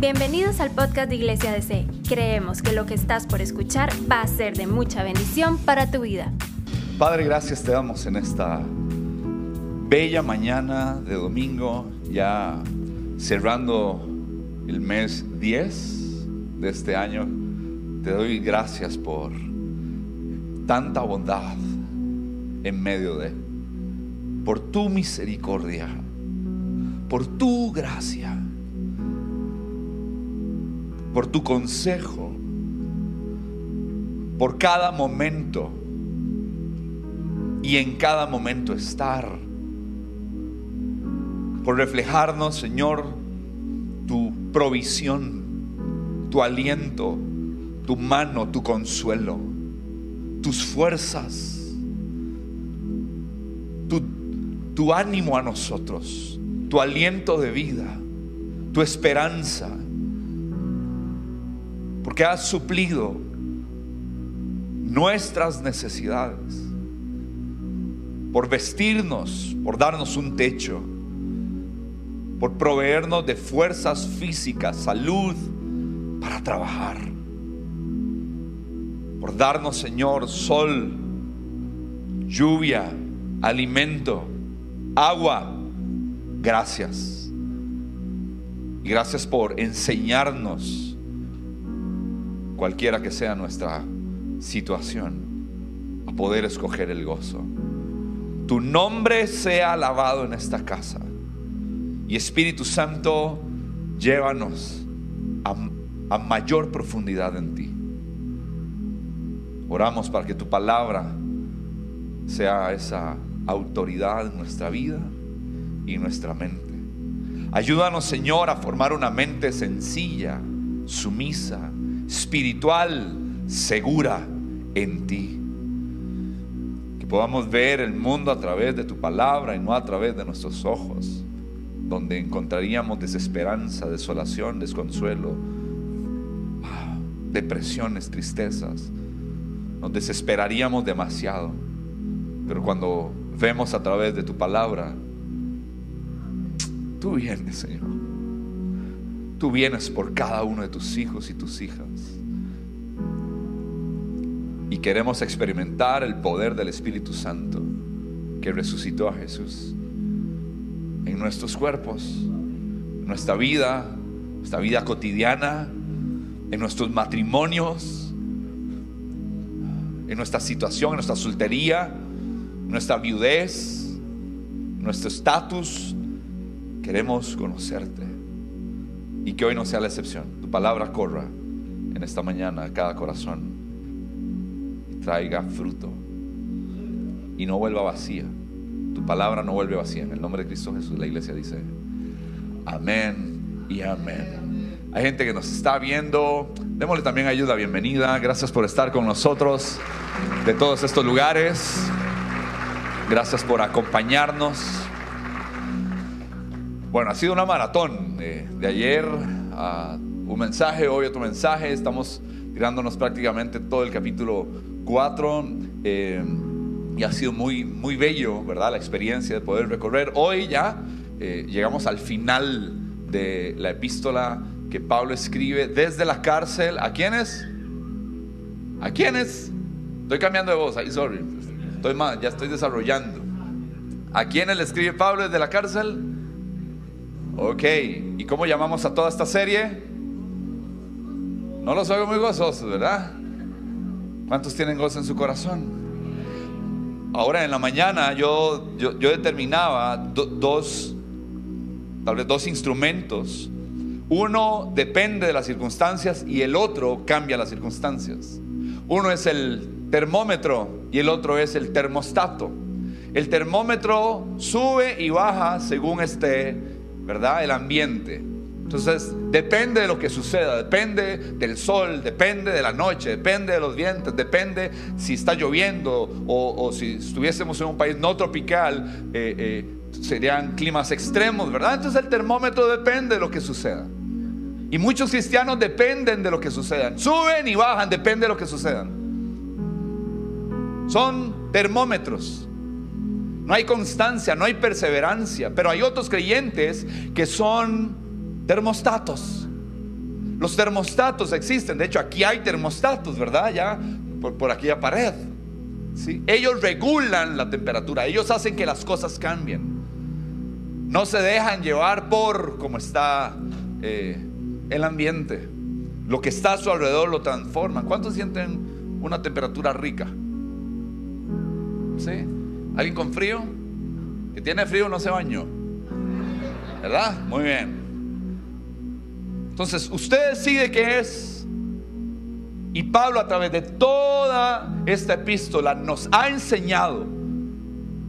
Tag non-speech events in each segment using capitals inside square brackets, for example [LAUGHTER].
Bienvenidos al podcast de Iglesia DC. Creemos que lo que estás por escuchar va a ser de mucha bendición para tu vida. Padre, gracias te damos en esta bella mañana de domingo, ya cerrando el mes 10 de este año. Te doy gracias por tanta bondad en medio de, por tu misericordia, por tu gracia, por tu consejo, por cada momento y en cada momento estar, por reflejarnos, Señor, tu provisión, tu aliento, tu mano, tu consuelo, tus fuerzas, tu, ánimo a nosotros, tu aliento de vida, tu esperanza, porque has suplido nuestras necesidades, por vestirnos, por darnos un techo, por proveernos de fuerzas físicas, salud para trabajar, por darnos, Señor, sol, lluvia, alimento, agua. Gracias. Y gracias por enseñarnos, cualquiera que sea nuestra situación, a poder escoger el gozo. Tu nombre sea alabado en esta casa. Y Espíritu Santo, llévanos a, a mayor profundidad en ti. Oramos para que tu palabra sea esa autoridad en nuestra vida y nuestra mente. Ayúdanos, Señor, a formar una mente sencilla, sumisa, espiritual, segura en ti. Que podamos ver el mundo a través de tu palabra y no a través de nuestros ojos, donde encontraríamos desesperanza, desolación, desconsuelo, depresiones, tristezas. Nos desesperaríamos demasiado. Pero cuando vemos a través de tu palabra, tú vienes, Señor. Tú vienes por cada uno de tus hijos y tus hijas. Y queremos experimentar el poder del Espíritu Santo que resucitó a Jesús en nuestros cuerpos, en nuestra vida, nuestra vida cotidiana, en nuestros matrimonios, en nuestra situación, en nuestra soltería, nuestra viudez, nuestro estatus. Queremos conocerte y que hoy no sea la excepción. Tu palabra corra en esta mañana a cada corazón y traiga fruto y no vuelva vacía. Tu palabra no vuelve vacía. En el nombre de Cristo Jesús, la iglesia dice amén y amén. Hay gente que nos está viendo. Démosle también ayuda, bienvenida. Gracias por estar con nosotros de todos estos lugares. Gracias por acompañarnos. Bueno, ha sido una maratón de, de ayer a un mensaje, hoy otro mensaje. Estamos tirándonos prácticamente todo el capítulo 4 eh, y ha sido muy, muy bello, ¿verdad? La experiencia de poder recorrer. Hoy ya eh, llegamos al final de la epístola que Pablo escribe desde la cárcel. ¿A quiénes? ¿A quiénes? Estoy cambiando de voz, ahí, sorry. Estoy más, ya estoy desarrollando. ¿A quiénes le escribe Pablo desde la cárcel? Ok, ¿y cómo llamamos a toda esta serie? No los oigo muy gozosos, ¿verdad? ¿Cuántos tienen gozo en su corazón? Ahora en la mañana yo, yo, yo determinaba do, dos, tal vez dos instrumentos. Uno depende de las circunstancias y el otro cambia las circunstancias. Uno es el termómetro y el otro es el termostato. El termómetro sube y baja según esté, ¿verdad? El ambiente. Entonces, depende de lo que suceda, depende del sol, depende de la noche, depende de los vientos, depende si está lloviendo o, si estuviésemos en un país no tropical, eh, eh, serían climas extremos, ¿verdad? Entonces el termómetro depende de lo que suceda. Y muchos cristianos dependen de lo que suceda. Suben y bajan, depende de lo que suceda. Son termómetros. No hay constancia, no hay perseverancia, pero hay otros creyentes que son termostatos. Los termostatos existen. De hecho, aquí hay termostatos, ¿verdad? Ya por, por aquella pared. ¿sí? Ellos regulan la temperatura. Ellos hacen que las cosas cambien. No se dejan llevar por cómo está eh, el ambiente. Lo que está a su alrededor lo transforman. ¿Cuántos sienten una temperatura rica? ¿Sí? ¿Alguien con frío? Que tiene frío no se bañó. ¿Verdad? Muy bien. Entonces, usted decide qué es. Y Pablo a través de toda esta epístola nos ha enseñado,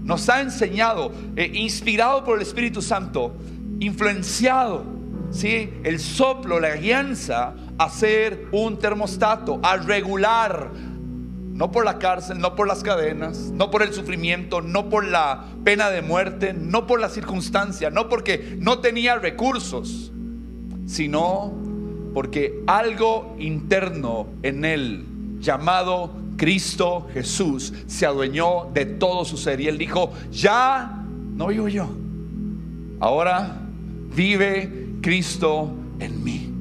nos ha enseñado, eh, inspirado por el Espíritu Santo, influenciado, ¿sí? el soplo, la guianza, a ser un termostato, a regular, no por la cárcel, no por las cadenas, no por el sufrimiento, no por la pena de muerte, no por la circunstancia, no porque no tenía recursos, sino porque algo interno en él, llamado Cristo Jesús, se adueñó de todo su ser. Y él dijo, ya no vivo yo, ahora vive Cristo en mí.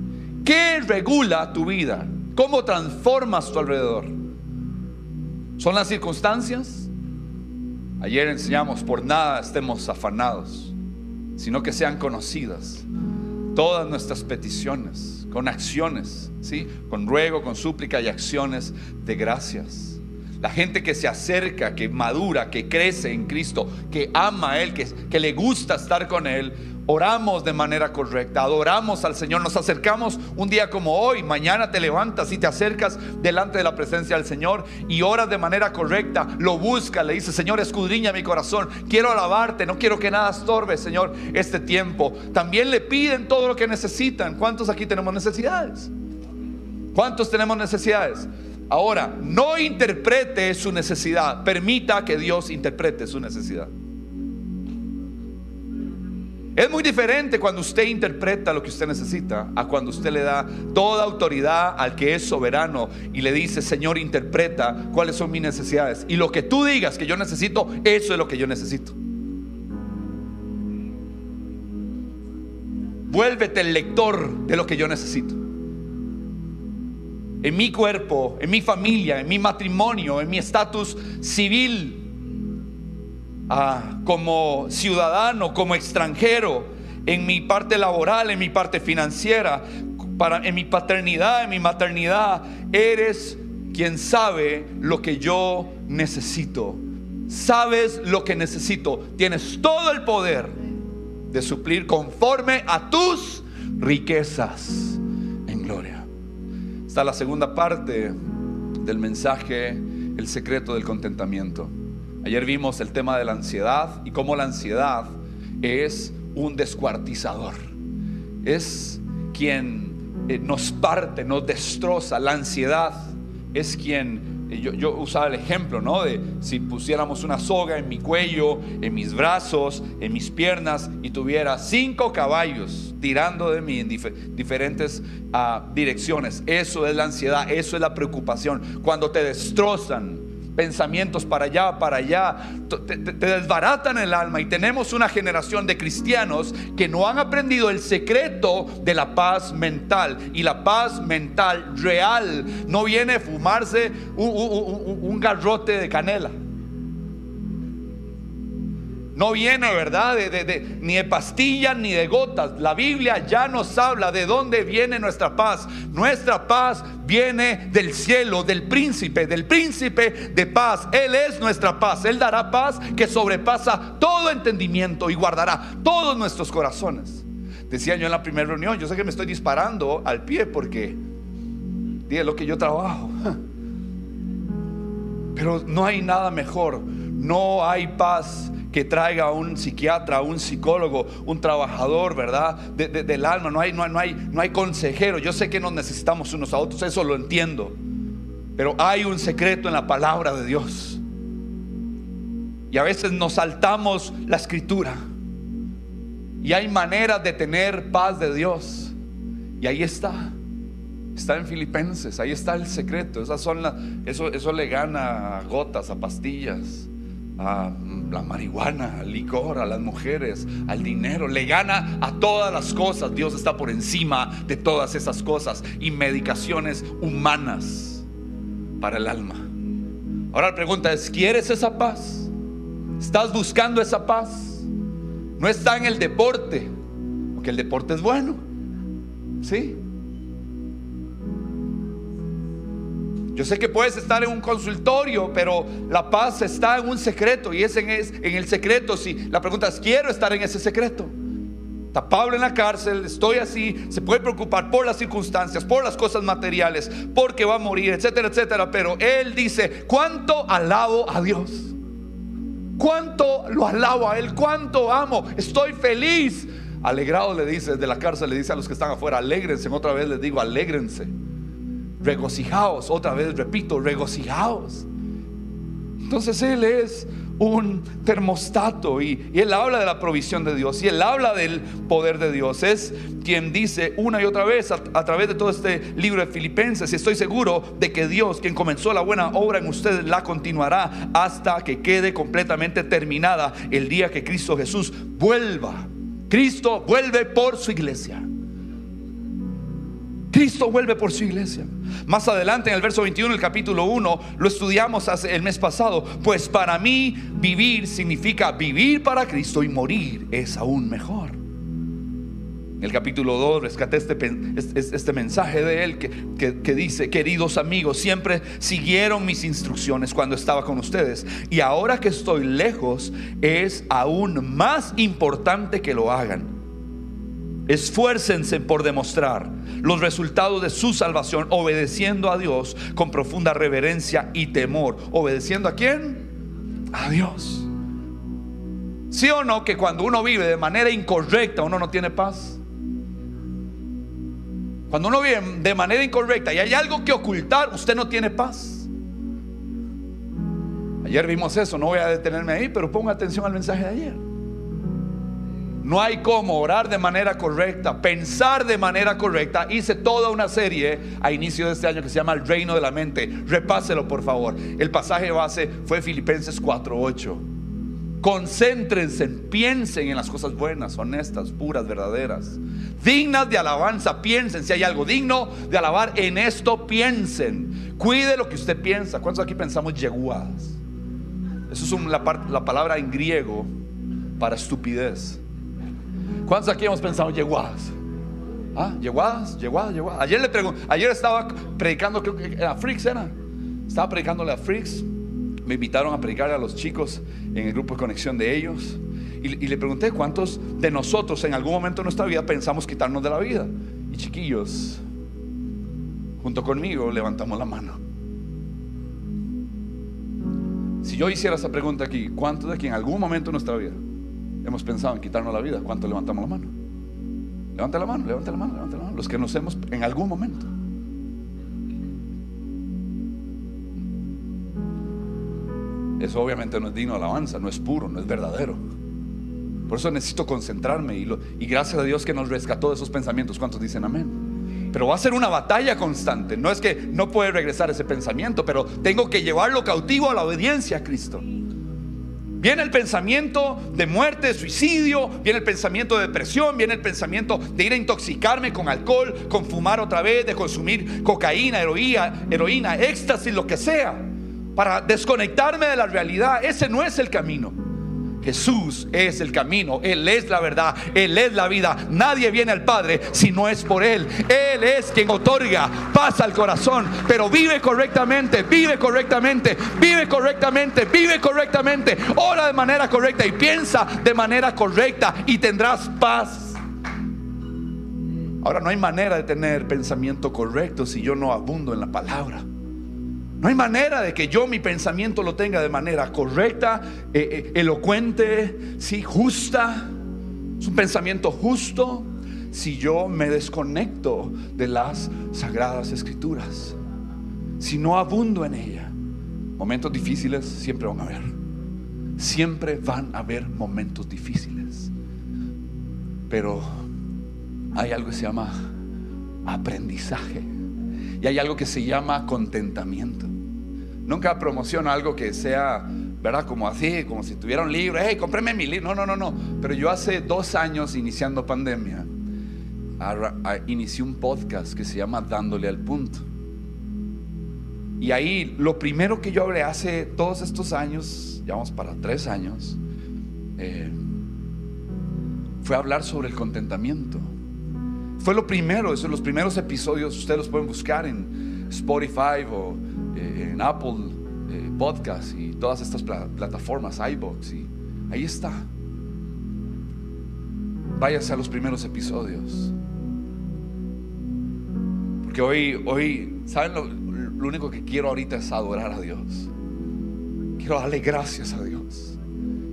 ¿Qué regula tu vida? ¿Cómo transformas tu alrededor? ¿Son las circunstancias? Ayer enseñamos, por nada estemos afanados, sino que sean conocidas todas nuestras peticiones, con acciones, ¿sí? Con ruego, con súplica y acciones de gracias. La gente que se acerca, que madura, que crece en Cristo, que ama a Él, que, que le gusta estar con Él, oramos de manera correcta, adoramos al Señor, nos acercamos un día como hoy, mañana te levantas y te acercas delante de la presencia del Señor y oras de manera correcta, lo buscas, le dices, Señor, escudriña mi corazón, quiero alabarte, no quiero que nada estorbe, Señor, este tiempo. También le piden todo lo que necesitan. ¿Cuántos aquí tenemos necesidades? ¿Cuántos tenemos necesidades? Ahora, no interprete su necesidad, permita que Dios interprete su necesidad. Es muy diferente cuando usted interpreta lo que usted necesita a cuando usted le da toda autoridad al que es soberano y le dice, Señor, interpreta cuáles son mis necesidades. Y lo que tú digas que yo necesito, eso es lo que yo necesito. Vuélvete el lector de lo que yo necesito. En mi cuerpo, en mi familia, en mi matrimonio, en mi estatus civil, Ah, como ciudadano, como extranjero, en mi parte laboral, en mi parte financiera, para, en mi paternidad, en mi maternidad, eres quien sabe lo que yo necesito. Sabes lo que necesito. Tienes todo el poder de suplir conforme a tus riquezas en gloria. Está la segunda parte del mensaje, el secreto del contentamiento. Ayer vimos el tema de la ansiedad y cómo la ansiedad es un descuartizador. Es quien eh, nos parte, nos destroza. La ansiedad es quien, eh, yo, usaba el ejemplo, ¿no? De si pusiéramos una soga en mi cuello, en mis brazos, en mis piernas y tuviera cinco caballos tirando de mí en diferentes uh, direcciones. Eso es la ansiedad, eso es la preocupación. Cuando te destrozan pensamientos para allá, para allá, te, desbaratan el alma. Y tenemos una generación de cristianos que no han aprendido el secreto de la paz mental. Y la paz mental real no viene a fumarse un garrote de canela. No viene, ¿verdad? De, ni de pastillas ni de gotas. La Biblia ya nos habla de dónde viene nuestra paz. Nuestra paz viene del cielo, del príncipe, del príncipe de paz. Él es nuestra paz. Él dará paz que sobrepasa todo entendimiento y guardará todos nuestros corazones. Decía yo en la primera reunión, yo sé que me estoy disparando al pie porque dije lo que yo trabajo. [LAUGHS] Pero no hay nada mejor. No hay paz que traiga a un psiquiatra, un psicólogo, un trabajador, ¿verdad? del alma, no hay, no, no, hay, no hay consejero. Yo sé que nos necesitamos unos a otros, eso lo entiendo. Pero hay un secreto en la palabra de Dios. Y a veces nos saltamos la escritura. Y hay maneras de tener paz de Dios. Y ahí está. Está en Filipenses, ahí está el secreto. Esas son las, eso, eso le gana a gotas, a pastillas, a la marihuana, al licor, a las mujeres, al dinero, le gana a todas las cosas. Dios está por encima de todas esas cosas y medicaciones humanas para el alma. Ahora la pregunta es, ¿quieres esa paz? ¿Estás buscando esa paz? No está en el deporte, porque el deporte es bueno. ¿Sí? Yo sé que puedes estar en un consultorio, pero la paz está en un secreto y es en, en el secreto. Si la pregunta es, quiero estar en ese secreto. Está Pablo en la cárcel, estoy así, se puede preocupar por las circunstancias, por las cosas materiales, porque va a morir, etcétera, etcétera. Pero él dice, ¿cuánto alabo a Dios? ¿Cuánto lo alabo a Él? ¿Cuánto amo? Estoy feliz. Alegrado le dice desde la cárcel, le dice a los que están afuera, alégrense. Otra vez les digo, alégrense regocijaos. Otra vez repito, regocijaos. Entonces Él es un termostato y, Él habla de la provisión de Dios y Él habla del poder de Dios. Es quien dice una y otra vez a, a, través de todo este libro de Filipenses, y estoy seguro de que Dios, quien comenzó la buena obra en ustedes, la continuará hasta que quede completamente terminada el día que Cristo Jesús vuelva. Cristo vuelve por su iglesia. Cristo vuelve por su iglesia. Más adelante en el verso 21 del capítulo 1 lo estudiamos hace el mes pasado. Pues para mí vivir significa vivir para Cristo y morir es aún mejor. En el capítulo 2 rescaté este, este, mensaje de él que, que dice, queridos amigos, siempre siguieron mis instrucciones cuando estaba con ustedes. Y ahora que estoy lejos es aún más importante que lo hagan Esfuércense por demostrar los resultados de su salvación obedeciendo a Dios con profunda reverencia y temor. ¿Obedeciendo a quién? A Dios. ¿Sí o no que cuando uno vive de manera incorrecta uno no tiene paz? Cuando uno vive de manera incorrecta y hay algo que ocultar, usted no tiene paz. Ayer vimos eso, no voy a detenerme ahí, pero ponga atención al mensaje de ayer. No hay cómo orar de manera correcta, pensar de manera correcta. Hice toda una serie a inicio de este año que se llama El Reino de la Mente. Repáselo, por favor. El pasaje base fue Filipenses 4:8. Concéntrense, piensen en las cosas buenas, honestas, puras, verdaderas, dignas de alabanza. Piensen si hay algo digno de alabar, en esto piensen. Cuide lo que usted piensa. ¿Cuántos aquí pensamos yeguadas? Eso es la, la palabra en griego para estupidez. ¿Cuántos aquí hemos pensado yeguadas? ¿Ah? ¿Yeguadas? ¿Yeguadas? Ayer le pregunto, ayer estaba predicando, creo que a Freaks era. Estaba predicándole a Freaks. Me invitaron a predicar a los chicos en el grupo de conexión de ellos. Y, y le pregunté cuántos de nosotros en algún momento de nuestra vida pensamos quitarnos de la vida. Y chiquillos, junto conmigo, levantamos la mano. Si yo hiciera esa pregunta aquí, ¿cuántos de aquí en algún momento de nuestra vida hemos pensado en quitarnos la vida, ¿cuánto levantamos la mano? Levanta la mano, levanta la mano, levanta la mano. Los que nos hemos en algún momento. Eso obviamente no es digno de alabanza, no es puro, no es verdadero. Por eso necesito concentrarme y, y gracias a Dios que nos rescató de esos pensamientos. ¿Cuántos dicen amén? Pero va a ser una batalla constante. No es que no puede regresar ese pensamiento, pero tengo que llevarlo cautivo a la obediencia a Cristo. Viene el pensamiento de muerte, de suicidio, viene el pensamiento de depresión, viene el pensamiento de ir a intoxicarme con alcohol, con fumar otra vez, de consumir cocaína, heroína, heroína, éxtasis, lo que sea, para desconectarme de la realidad. Ese no es el camino. Jesús es el camino, Él es la verdad, Él es la vida. Nadie viene al Padre si no es por Él. Él es quien otorga paz al corazón, pero vive correctamente, vive correctamente, vive correctamente, vive correctamente, ora de manera correcta y piensa de manera correcta y tendrás paz. Ahora no hay manera de tener pensamiento correcto si yo no abundo en la palabra. No hay manera de que yo mi pensamiento lo tenga de manera correcta, eh, eh, elocuente, sí, justa. Es un pensamiento justo si yo me desconecto de las sagradas escrituras. Si no abundo en ella. Momentos difíciles siempre van a haber. Siempre van a haber momentos difíciles. Pero hay algo que se llama aprendizaje. Y hay algo que se llama contentamiento. Nunca promociono algo que sea ¿verdad? Como así, como si tuviera un libro, hey, cómpreme mi libro. No, no, no, no. Pero yo hace dos años, iniciando pandemia, inicié un podcast que se llama Dándole al Punto. Y ahí lo primero que yo hablé hace todos estos años, ya vamos para tres años, eh, fue hablar sobre el contentamiento. Fue lo primero, esos los primeros episodios, ustedes los pueden buscar en Spotify o eh, en Apple eh, Podcast y todas estas plataformas, iBox, y ahí está. Váyase a los primeros episodios. Porque hoy, hoy, ¿saben lo, lo único que quiero ahorita es adorar a Dios. Quiero darle gracias a Dios.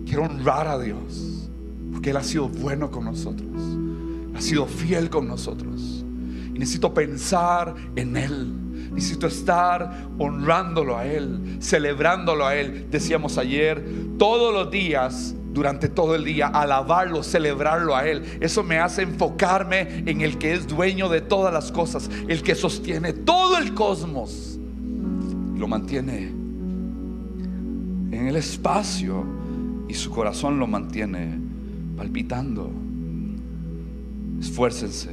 Quiero honrar a Dios. Porque Él ha sido bueno con nosotros. Ha sido fiel con nosotros. Y necesito pensar en Él. Necesito estar honrándolo a Él, celebrándolo a Él. Decíamos ayer, todos los días durante todo el día, alabarlo, celebrarlo a Él. Eso me hace enfocarme en el que es dueño de todas las cosas, el que sostiene todo el cosmos lo mantiene en el espacio y su corazón lo mantiene palpitando. Esfuércense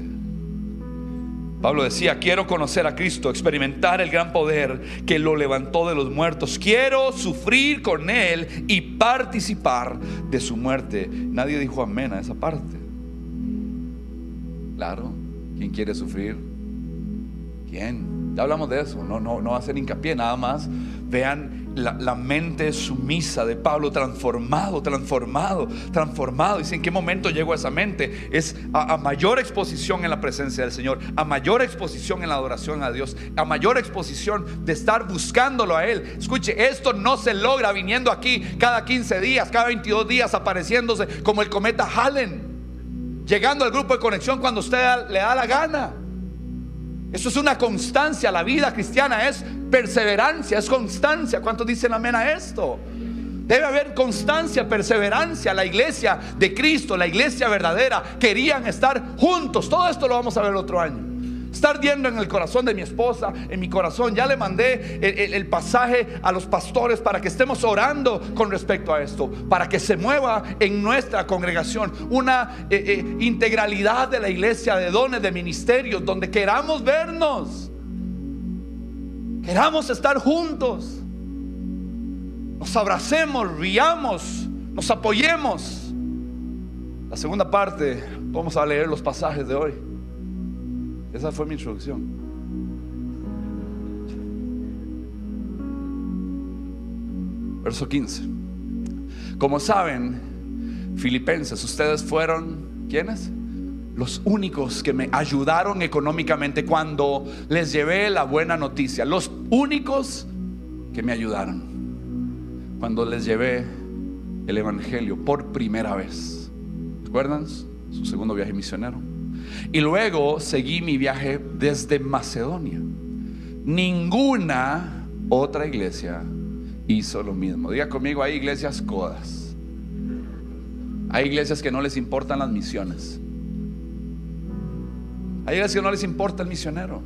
Pablo decía, quiero conocer a Cristo, experimentar el gran poder que lo levantó de los muertos. Quiero sufrir con Él y participar de su muerte. Nadie dijo amén a esa parte. Claro, ¿quién quiere sufrir? ¿Quién? Ya hablamos de eso, no, no, no hacer hincapié, nada más. Vean la, mente sumisa de Pablo transformado, transformado, transformado. Dice, ¿en qué momento llegó a esa mente? Es a, mayor exposición en la presencia del Señor, a mayor exposición en la adoración a Dios, a mayor exposición de estar buscándolo a Él. Escuche, esto no se logra viniendo aquí cada 15 días, cada 22 días, apareciéndose como el cometa Hallen, llegando al grupo de conexión cuando usted le da la gana. Eso es una constancia. La vida cristiana es perseverancia, es constancia. ¿Cuántos dicen amén a esto? Debe haber constancia, perseverancia. La iglesia de Cristo, la iglesia verdadera, querían estar juntos. Todo esto lo vamos a ver otro año. Está ardiendo en el corazón de mi esposa, en mi corazón. Ya le mandé el, pasaje a los pastores para que estemos orando con respecto a esto, para que se mueva en nuestra congregación una eh, eh, integralidad de la iglesia, de dones, de ministerios, donde queramos vernos, queramos estar juntos, nos abracemos, riamos, nos apoyemos. La segunda parte, vamos a leer los pasajes de hoy. Esa fue mi introducción. Verso 15. Como saben, filipenses, ustedes fueron, ¿quiénes? Los únicos que me ayudaron económicamente cuando les llevé la buena noticia. Los únicos que me ayudaron cuando les llevé el Evangelio por primera vez. ¿Recuerdan? Su segundo viaje misionero. Y luego seguí mi viaje desde Macedonia. Ninguna otra iglesia hizo lo mismo. Diga conmigo, hay iglesias codas. Hay iglesias que no les importan las misiones. Hay iglesias que no les importa el misionero.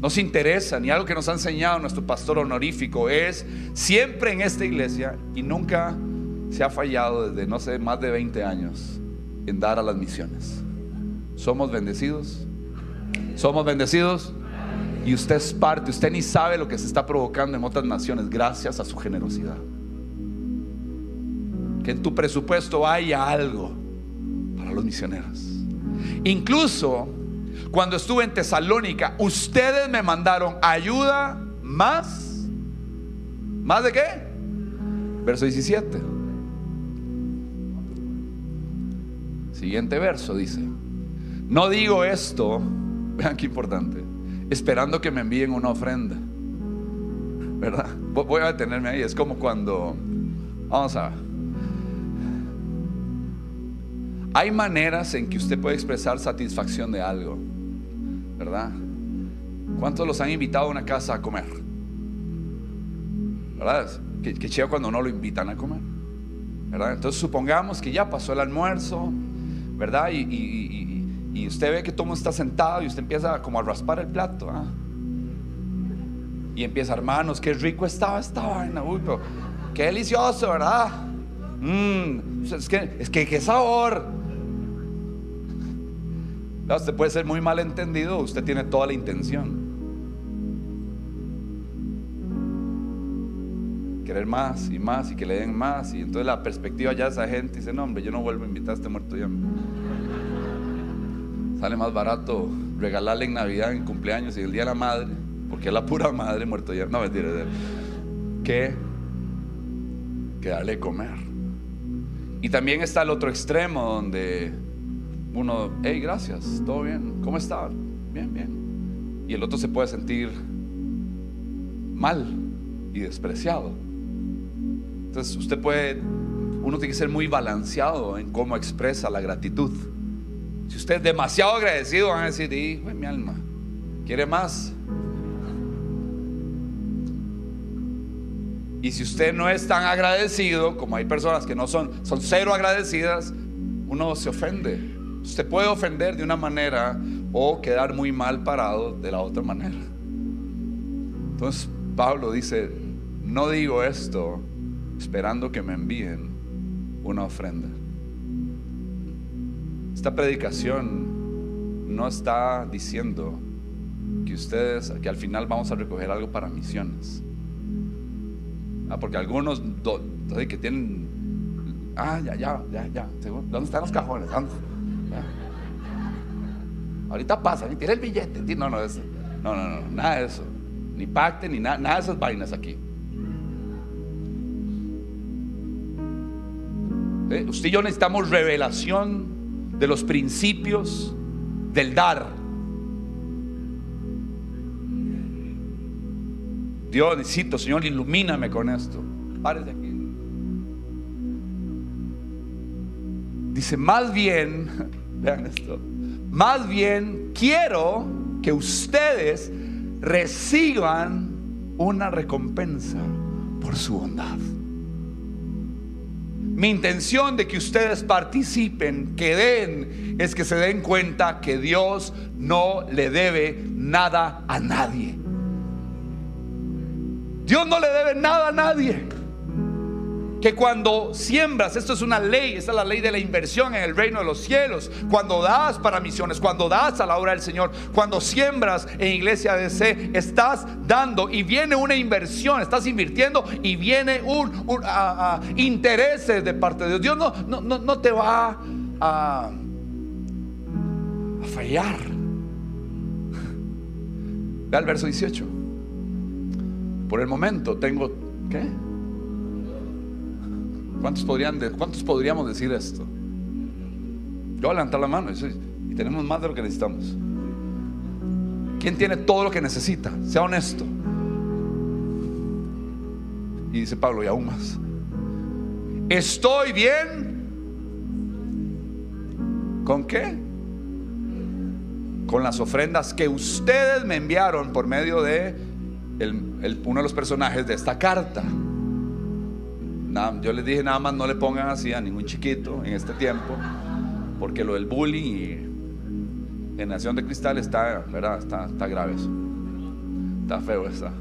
No se interesa, ni algo que nos ha enseñado nuestro pastor honorífico es siempre en esta iglesia y nunca se ha fallado desde, no sé, más de 20 años en dar a las misiones. ¿Somos bendecidos? ¿Somos bendecidos? Y usted es parte, usted ni sabe lo que se está provocando en otras naciones gracias a su generosidad. Que en tu presupuesto haya algo para los misioneros. Incluso cuando estuve en Tesalónica, ustedes me mandaron ayuda más. ¿Más de qué? Verso 17. Siguiente verso dice. No digo esto, [LAUGHS] vean qué importante, esperando que me envíen una ofrenda. ¿Verdad? Voy a detenerme ahí. Es como cuando, vamos a ver. Hay maneras en que usted puede expresar satisfacción de algo. ¿Verdad? ¿Cuántos los han invitado a una casa a comer? ¿Verdad? Que, que cuando no lo invitan a comer. ¿Verdad? Entonces supongamos que ya pasó el almuerzo, ¿verdad? y usted ve que todo mundo está sentado y usted empieza como a raspar el plato. ¿ah? Y empieza, hermanos, qué rico estaba esta vaina. Uy, pero qué delicioso, ¿verdad? Mmm, es que, es que, qué sabor. Usted puede ser muy mal entendido, usted tiene toda la intención. Querer más y más y que le den más. Y entonces la perspectiva ya de esa gente dice, no hombre, yo no vuelvo a invitar a este muerto ya. Sale más barato regalarle en Navidad, en cumpleaños y el Día de la Madre, porque es la pura madre muerto ya. No, mentira, que, que darle comer. Y también está el otro extremo donde uno, hey, gracias, todo bien, ¿cómo está? Bien, bien. Y el otro se puede sentir mal y despreciado. Entonces usted puede, uno tiene que ser muy balanceado en cómo expresa la gratitud. Si usted es demasiado agradecido, van a decir, hijo de mi alma, ¿quiere más? Y si usted no es tan agradecido, como hay personas que no son, son cero agradecidas, uno se ofende. Usted puede ofender de una manera o quedar muy mal parado de la otra manera. Entonces Pablo dice, no digo esto esperando que me envíen una ofrenda. Esta predicación no está diciendo que ustedes, que al final vamos a recoger algo para misiones. Ah, porque algunos que tienen, ah, ya, ya, ya, ya, ¿dónde están los cajones? Ahorita pasa, ni tiene el billete. No, no, eso, no, no, no, nada de eso. Ni pacte, ni nada, nada de esas vainas aquí. ¿Eh? Usted y yo necesitamos revelación de los principios del dar. Dios necesito, Señor, ilumíname con esto. Párese aquí. Dice, más bien, [LAUGHS] vean esto, más bien quiero que ustedes reciban una recompensa por su bondad. Mi intención de que ustedes participen, que den, es que se den cuenta que Dios no le debe nada a nadie. Dios no le debe nada a nadie. Que cuando siembras, esto es una ley, esta es la ley de la inversión en el reino de los cielos. Cuando das para misiones, cuando das a la obra del Señor, cuando siembras en iglesia de C, estás dando y viene una inversión, estás invirtiendo y viene un, intereses de parte de Dios. Dios no, no, no, te va a, a fallar. Ve al verso 18. Por el momento tengo, ¿qué? ¿Cuántos, podrían ¿Cuántos podríamos decir esto? Yo voy a levantar la mano y tenemos más de lo que necesitamos. ¿Quién tiene todo lo que necesita? Sea honesto. Y dice Pablo, y aún más. Estoy bien. ¿Con qué? Con las ofrendas que ustedes me enviaron por medio de uno de los personajes de esta carta. Yo les dije nada más no le pongan así a ningún chiquito en este tiempo, porque lo del bullying y generación de cristal está, ¿verdad? Está, está grave eso. Está feo está.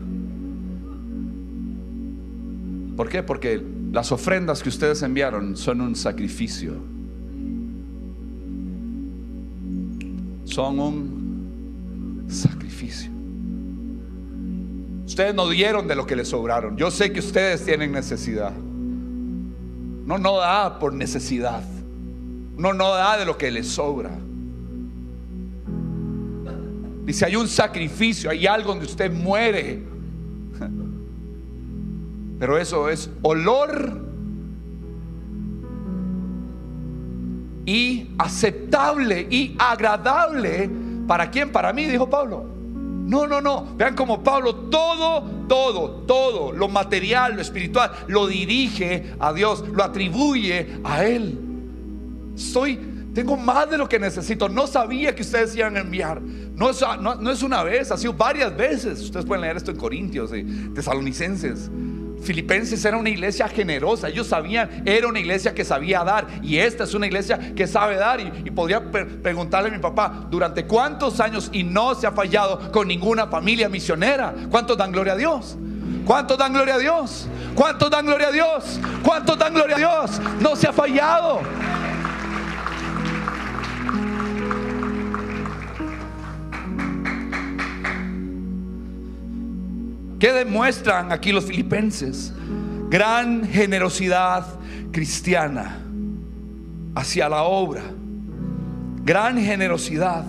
¿Por qué? Porque las ofrendas que ustedes enviaron son un sacrificio. Son un sacrificio. Ustedes no dieron de lo que les sobraron. Yo sé que ustedes tienen necesidad. No, no da por necesidad. No, no da de lo que les sobra. Dice, hay un sacrificio, hay algo donde usted muere. Pero eso es olor y aceptable y agradable. ¿Para quién? Para mí, dijo Pablo. No, no, no. Vean como Pablo todo, todo, todo, lo material, lo espiritual, lo dirige a Dios, lo atribuye a Él. Soy, tengo más de lo que necesito. No sabía que ustedes iban a enviar. No es, no, es una vez, ha sido varias veces. Ustedes pueden leer esto en Corintios, y Tesalonicenses. Filipenses era una iglesia generosa, ellos sabían, era una iglesia que sabía dar y esta es una iglesia que sabe dar y, podría preguntarle a mi papá, ¿durante cuántos años y no se ha fallado con ninguna familia misionera? ¿Cuántos dan gloria a Dios? ¿Cuántos dan gloria a Dios? ¿Cuántos dan gloria a Dios? ¿Cuántos dan gloria a Dios? No se ha fallado. ¿Qué demuestran aquí los filipenses? Gran generosidad cristiana hacia la obra. Gran generosidad.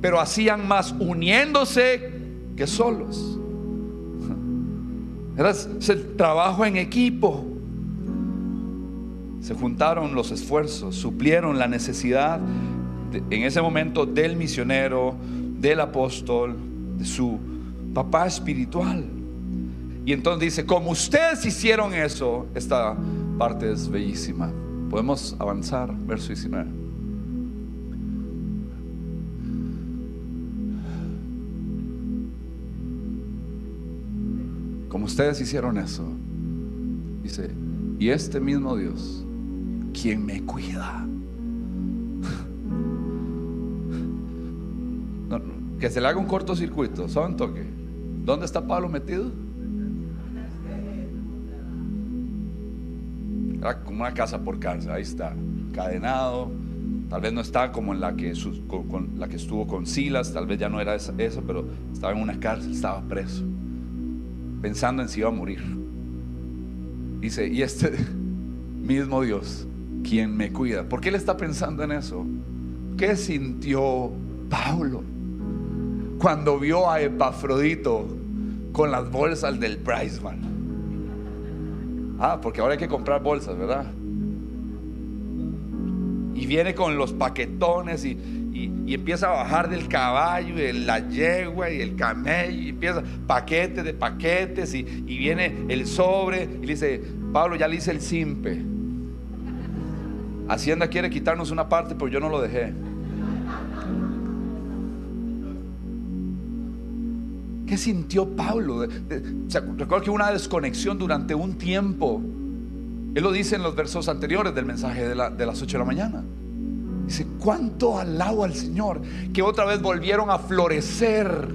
Pero hacían más uniéndose que solos. [LAUGHS] Era el trabajo en equipo. Se juntaron los esfuerzos, suplieron la necesidad en ese momento del misionero, del apóstol, de su papá espiritual. Y entonces dice, como ustedes hicieron eso, esta parte es bellísima. Podemos avanzar, verso 19. Como ustedes hicieron eso, dice, y este mismo Dios, quien me cuida. [LAUGHS] que se le haga un cortocircuito, ¿saben toque? ¿Dónde está Pablo metido? como una casa por cárcel, ahí está, cadenado. Tal vez no está como en la que, la que estuvo con Silas, tal vez ya no era eso, pero estaba en una cárcel, estaba preso, pensando en si iba a morir. Dice, y este [LAUGHS] mismo Dios, quien me cuida, ¿por qué él está pensando en eso? ¿Qué sintió Pablo cuando vio a Epafrodito con las bolsas del Priceman? Ah, porque ahora hay que comprar bolsas, ¿verdad? Y viene con los paquetones y, empieza a bajar del caballo, y la yegua y el camello, y empieza paquetes de paquetes, y, y viene el sobre, y le dice, Pablo, ya le hice el simpe. Hacienda quiere quitarnos una parte, pero yo no lo dejé. ¿Qué sintió Pablo? recuerdo que una desconexión durante un tiempo. Él lo dice en los versos anteriores del mensaje de, las 8 de la mañana. Dice, ¿cuánto alabo al Señor? Que otra vez volvieron a florecer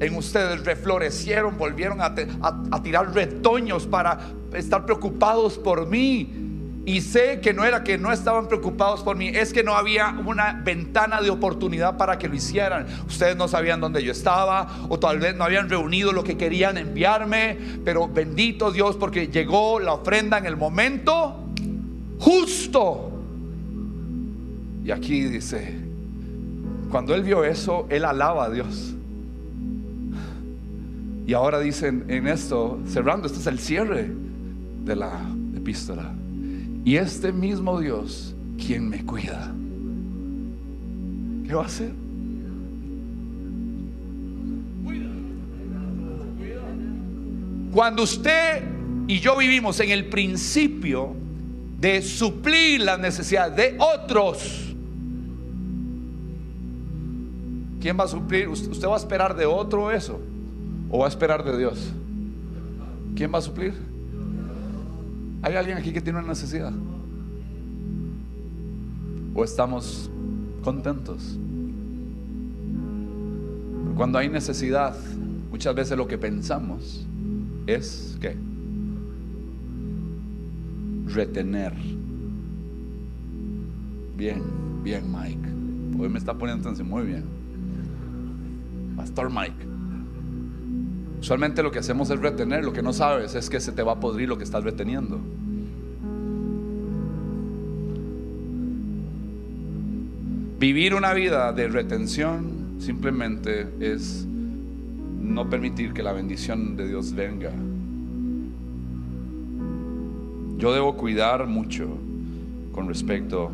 en ustedes, reflorecieron, volvieron a tirar retoños para estar preocupados por mí. Y sé que no era que no estaban preocupados por mí, es que no había una ventana de oportunidad para que lo hicieran. Ustedes no sabían dónde yo estaba o tal vez no habían reunido lo que querían enviarme, pero bendito Dios porque llegó la ofrenda en el momento justo. Y aquí dice, cuando él vio eso, él alaba a Dios. Y ahora dicen en esto, cerrando, este es el cierre de la epístola. Y este mismo Dios, quien me cuida, ¿qué va a hacer? Cuando usted y yo vivimos en el principio de suplir las necesidades de otros, ¿quién va a suplir? ¿Usted va a esperar de otro eso? ¿O va a esperar de Dios? ¿Quién va a suplir? ¿Hay alguien aquí que tiene una necesidad? ¿O estamos contentos? Cuando hay necesidad, muchas veces lo que pensamos es que retener. Bien, bien Mike. Hoy me está poniendo muy bien. Pastor Mike. Usualmente lo que hacemos es retener, lo que no sabes es que se te va a podrir lo que estás reteniendo. Vivir una vida de retención simplemente es no permitir que la bendición de Dios venga. Yo debo cuidar mucho con respecto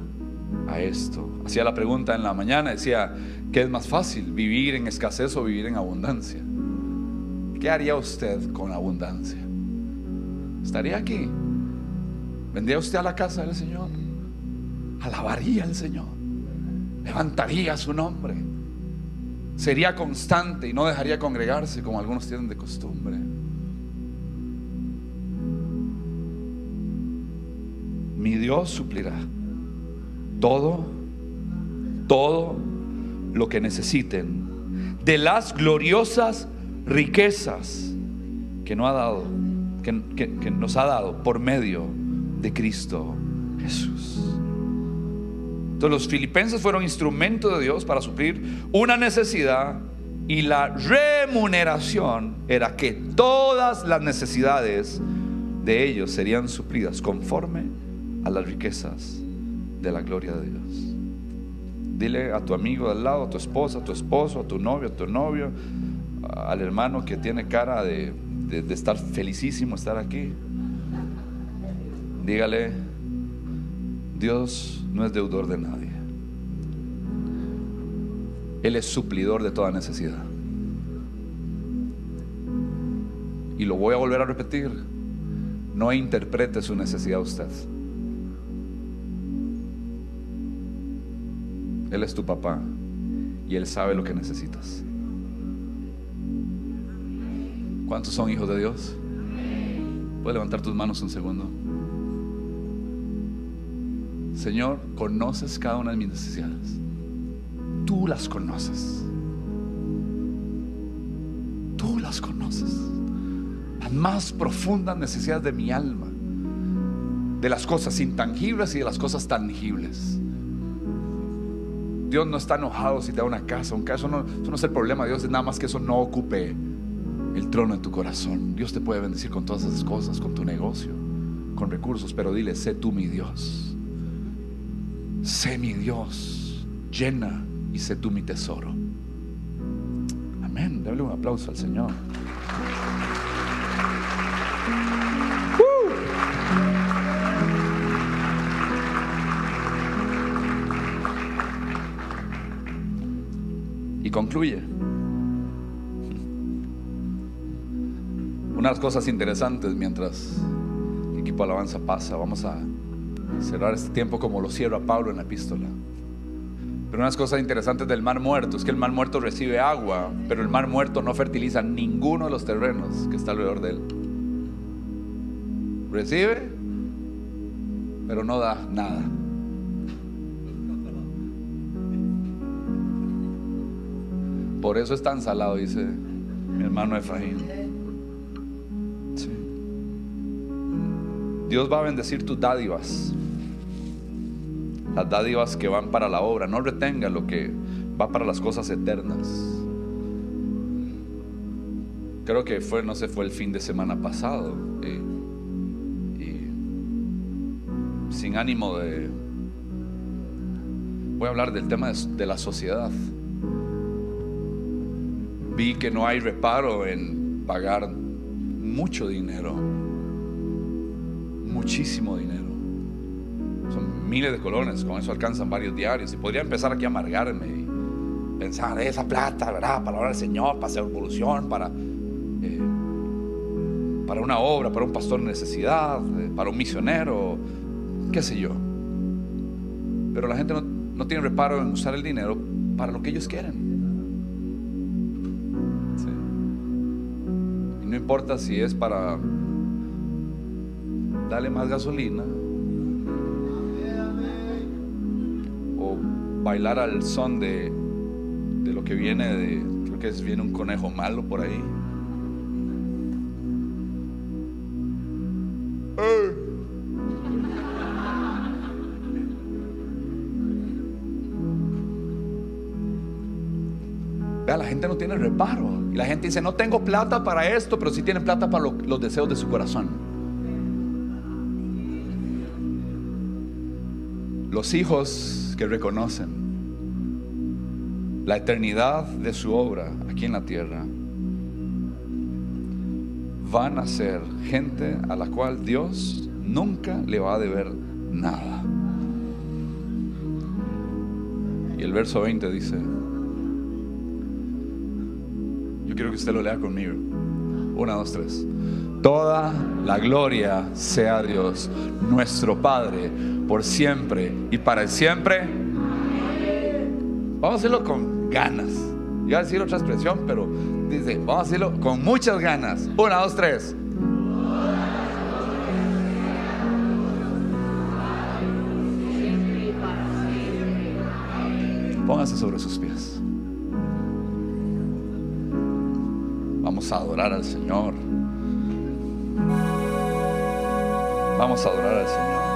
a esto. Hacía la pregunta en la mañana, decía, ¿qué es más fácil, vivir en escasez o vivir en abundancia? ¿Qué haría usted con abundancia? ¿Estaría aquí? ¿Vendría usted a la casa del Señor? ¿Alabaría al Señor? ¿Levantaría su nombre? ¿Sería constante y no dejaría congregarse como algunos tienen de costumbre? Mi Dios suplirá todo, todo lo que necesiten de las gloriosas riquezas que no ha dado, que, que nos ha dado por medio de Cristo Jesús. Entonces los filipenses fueron instrumentos de Dios para suplir una necesidad y la remuneración era que todas las necesidades de ellos serían suplidas conforme a las riquezas de la gloria de Dios. Dile a tu amigo de al lado, a tu esposa, a tu esposo, a tu novio, a tu novio, al hermano que tiene cara de, de estar felicísimo estar aquí. Dígale, Dios no es deudor de nadie. Él es suplidor de toda necesidad. Y lo voy a volver a repetir. No interprete su necesidad usted. Él es tu papá y Él sabe lo que necesitas. ¿Cuántos son hijos de Dios? Puedes levantar tus manos un segundo. Señor, conoces cada una de mis necesidades. Tú las conoces. Tú las conoces. Las más profundas necesidades de mi alma. De las cosas intangibles y de las cosas tangibles. Dios no está enojado si te da una casa, un caso no, eso no es el problema. Dios es nada más que eso no ocupe el trono en tu corazón. Dios te puede bendecir con todas esas cosas, con tu negocio, con recursos, pero dile, sé tú mi Dios sé mi Dios, llena y sé tú mi tesoro. Amén. Dale un aplauso al Señor. Y concluye. Unas cosas interesantes mientras el equipo alabanza pasa. Vamos a cerrar este tiempo como lo cierra Pablo en la epístola. Pero unas cosas interesantes del mar muerto es que el mar muerto recibe agua, pero el mar muerto no fertiliza ninguno de los terrenos que está alrededor de él. Recibe, pero no da nada. Por eso es tan salado, dice mi hermano Efraín. Dios va a bendecir tus dádivas las dádivas que van para la obra. No retenga lo que va para las cosas eternas. Creo que fue, no sé, fue el fin de semana pasado. Y, sin ánimo de... Voy a hablar del tema de la sociedad. Vi que no hay reparo en pagar mucho dinero. Muchísimo dinero son miles de colones, con eso alcanzan varios diarios. Y podría empezar aquí a amargarme y pensar, esa plata, ¿verdad? Para la del Señor, para hacer evolución, para, eh, para una obra, para un pastor en necesidad, eh, para un misionero, qué sé yo. Pero la gente no, no tiene reparo en usar el dinero para lo que ellos quieren. No importa si es para darle más gasolina bailar al son de, de lo que viene de, creo que es, viene un conejo malo por ahí. La gente no tiene reparo. Y la gente dice, no tengo plata para esto, pero sí tiene plata para los deseos de su corazón. Los hijos que reconocen la eternidad de su obra aquí en la tierra, van a ser gente a la cual Dios nunca le va a deber nada. Y el verso 20 dice, yo quiero que usted lo lea conmigo. Una, dos, tres. Toda la gloria sea a Dios, nuestro Padre, por siempre y para siempre. Vamos a hacerlo con ganas. Iba a decir otra expresión, pero dice, vamos a hacerlo con muchas ganas. Una, dos, tres. Póngase sobre sus pies. Vamos a adorar al Señor. Vamos a adorar al Señor.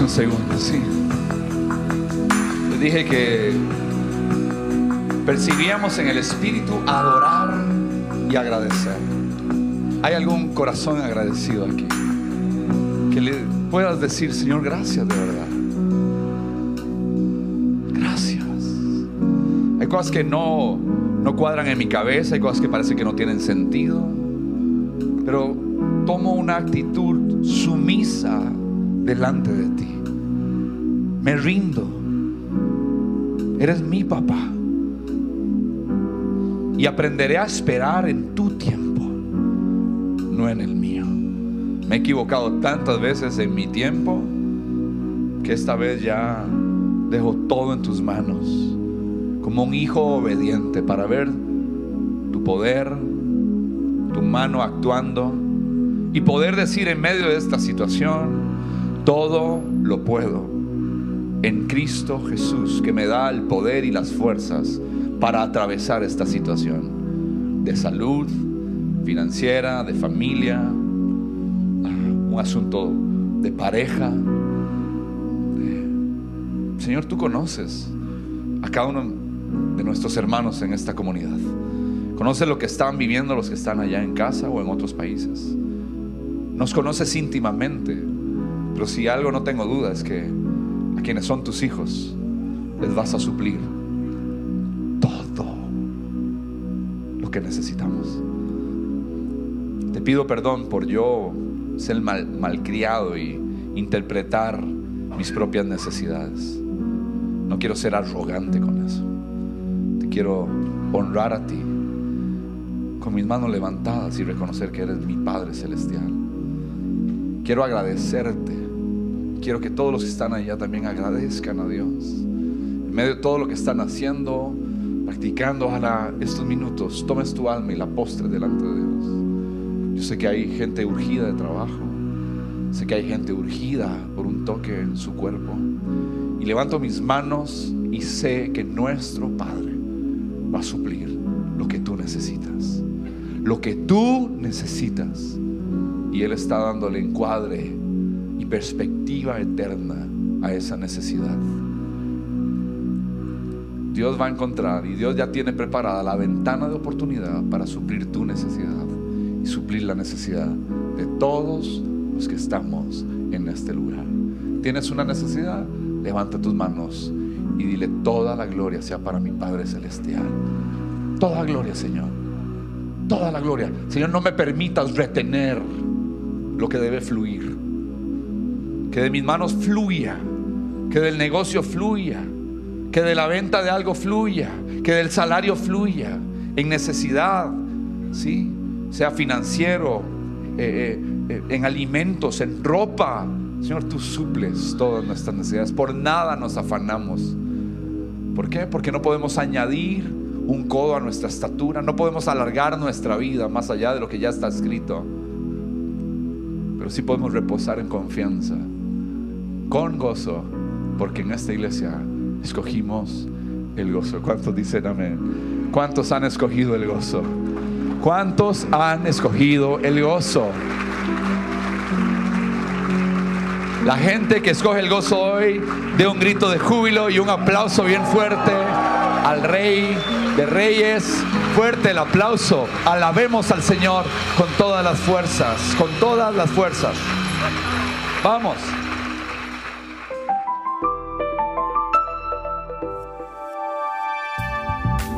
Un segundo, sí. Les dije que percibíamos en el Espíritu adorar y agradecer. ¿Hay algún corazón agradecido aquí? Que le puedas decir, Señor, gracias de verdad. Gracias. Hay cosas que no, no cuadran en mi cabeza, hay cosas que parece que no tienen sentido, pero tomo una actitud sumisa delante de ti. Me rindo. Eres mi papá. Y aprenderé a esperar en tu tiempo, no en el mío. Me he equivocado tantas veces en mi tiempo que esta vez ya dejo todo en tus manos, como un hijo obediente para ver tu poder, tu mano actuando y poder decir en medio de esta situación, todo lo puedo en Cristo Jesús, que me da el poder y las fuerzas para atravesar esta situación de salud, financiera, de familia, un asunto de pareja. Señor, tú conoces a cada uno de nuestros hermanos en esta comunidad. Conoces lo que están viviendo los que están allá en casa o en otros países. Nos conoces íntimamente, pero si algo no tengo duda es que a quienes son tus hijos les vas a suplir todo lo que necesitamos. Te pido perdón por yo ser mal, malcriado y interpretar mis propias necesidades. No quiero ser arrogante con eso. Te quiero honrar a ti con mis manos levantadas y reconocer que eres mi Padre Celestial. Quiero agradecerte. Quiero que todos los que están allá también agradezcan a Dios. En medio de todo lo que están haciendo, practicando, ojalá estos minutos tomes tu alma y la postres delante de Dios. Yo sé que hay gente urgida de trabajo. Sé que hay gente urgida por un toque en su cuerpo. Y levanto mis manos y sé que nuestro Padre va a suplir lo que tú necesitas. Lo que tú necesitas. Y Él está dándole encuadre y perspectiva eterna a esa necesidad. Dios va a encontrar y Dios ya tiene preparada la ventana de oportunidad para suplir tu necesidad y suplir la necesidad de todos los que estamos en este lugar. ¿Tienes una necesidad? Levanta tus manos y dile toda la gloria sea para mi Padre Celestial. Toda gloria, Señor. Toda la gloria. Señor, no me permitas retener lo que debe fluir. Que de mis manos fluya. Que del negocio fluya. Que de la venta de algo fluya. Que del salario fluya. En necesidad. ¿Sí? Sea financiero. eh, eh, eh, en alimentos. En ropa. Señor, tú suples todas nuestras necesidades. Por nada nos afanamos. ¿Por qué? Porque no podemos añadir un codo a nuestra estatura. No podemos alargar nuestra vida más allá de lo que ya está escrito. Pero sí podemos reposar en confianza, con gozo, porque en esta iglesia escogimos el gozo. ¿Cuántos dicen amén? ¿Cuántos han escogido el gozo? ¿Cuántos han escogido el gozo? La gente que escoge el gozo hoy, de un grito de júbilo y un aplauso bien fuerte al Rey de Reyes. Fuerte el aplauso. Alabemos al Señor con todas las fuerzas, con todas las fuerzas. Vamos.